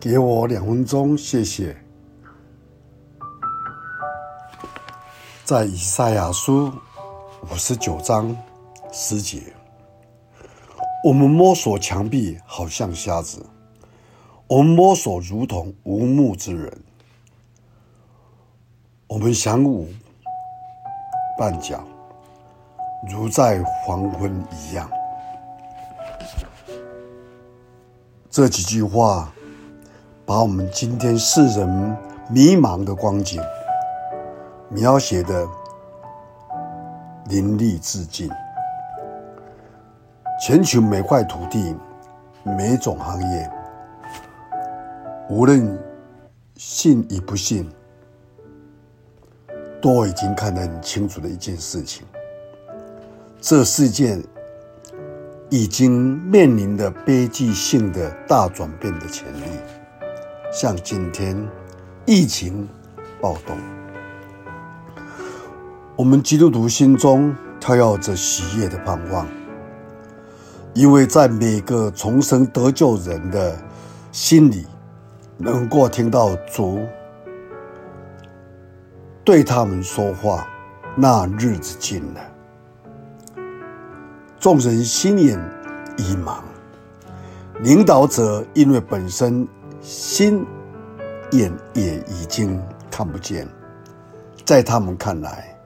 给我两分钟，谢谢。在以赛亚书五十九章十节，我们摸索墙壁，好像瞎子；我们摸索，如同无目之人。我们晌午绊脚，如在黄昏一样。这几句话，把我们今天世人迷茫的光景，描写的淋漓致尽。全球每块土地、每种行业，无论信与不信，都已经看得很清楚的一件事情：这世界已经面临着悲剧性的大转变的潜力。像今天疫情暴动。我们基督徒心中跳跃着喜悦的盼望，因为在每个重生得救人的心里，能够听到主对他们说话，那日子近了。众人心眼已盲，领导者因为本身心眼也已经看不见，在他们看来。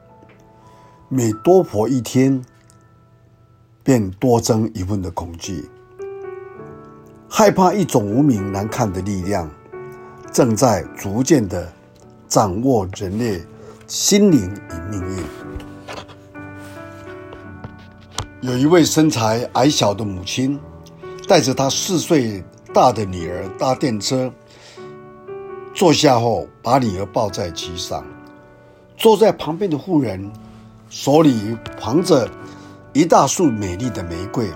每多活一天，便多增一份的恐惧，害怕一种无名难看的力量，正在逐渐的掌握人类心灵与命运。有一位身材矮小的母亲，带着她四岁大的女儿搭电车，坐下后把女儿抱在机上，坐在旁边的妇人。手里捧着一大束美丽的玫瑰，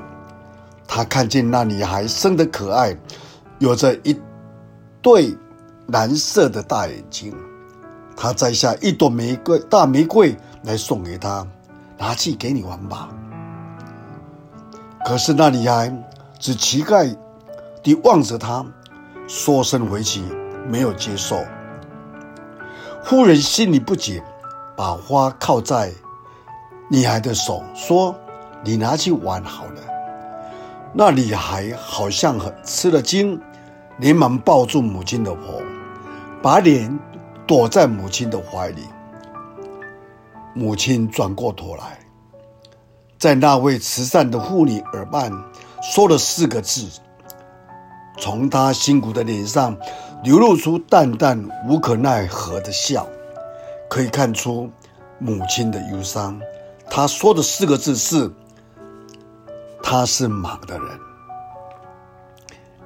他看见那女孩生得可爱，有着一对蓝色的大眼睛。他摘下一朵玫瑰，大玫瑰来送给她，拿去给你玩吧。可是那女孩只奇怪地望着他，缩身回去，没有接受。妇人心里不解，把花靠在。女孩的手说：“你拿去玩好了。”那女孩好像很吃了惊，连忙抱住母亲的头，把脸躲在母亲的怀里。母亲转过头来，在那位慈善的妇女耳畔说了四个字，从他辛苦的脸上流露出淡淡无可奈何的笑，可以看出母亲的忧伤。他说的四个字是：“他是盲的人，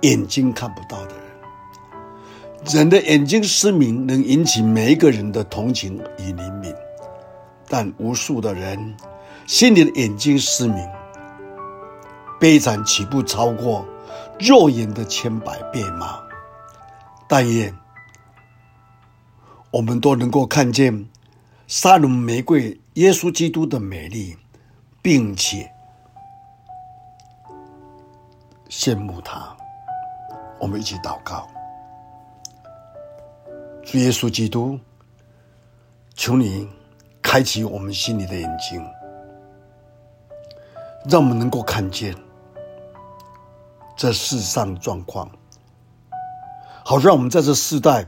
眼睛看不到的人。人的眼睛失明能引起每一个人的同情与怜悯，但无数的人心里的眼睛失明，悲惨岂不超过肉眼的千百倍吗？但愿我们都能够看见沙龙玫瑰。”耶稣基督的美丽，并且羡慕他。我们一起祷告：主耶稣基督，求你开启我们心里的眼睛，让我们能够看见这世上状况，好让我们在这世代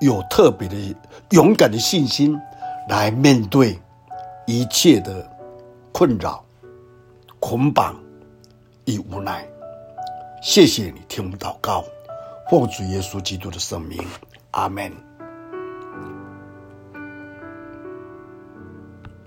有特别的勇敢的信心。来面对一切的困扰、捆绑与无奈。谢谢你听我祷告，奉主耶稣基督的圣名，阿门。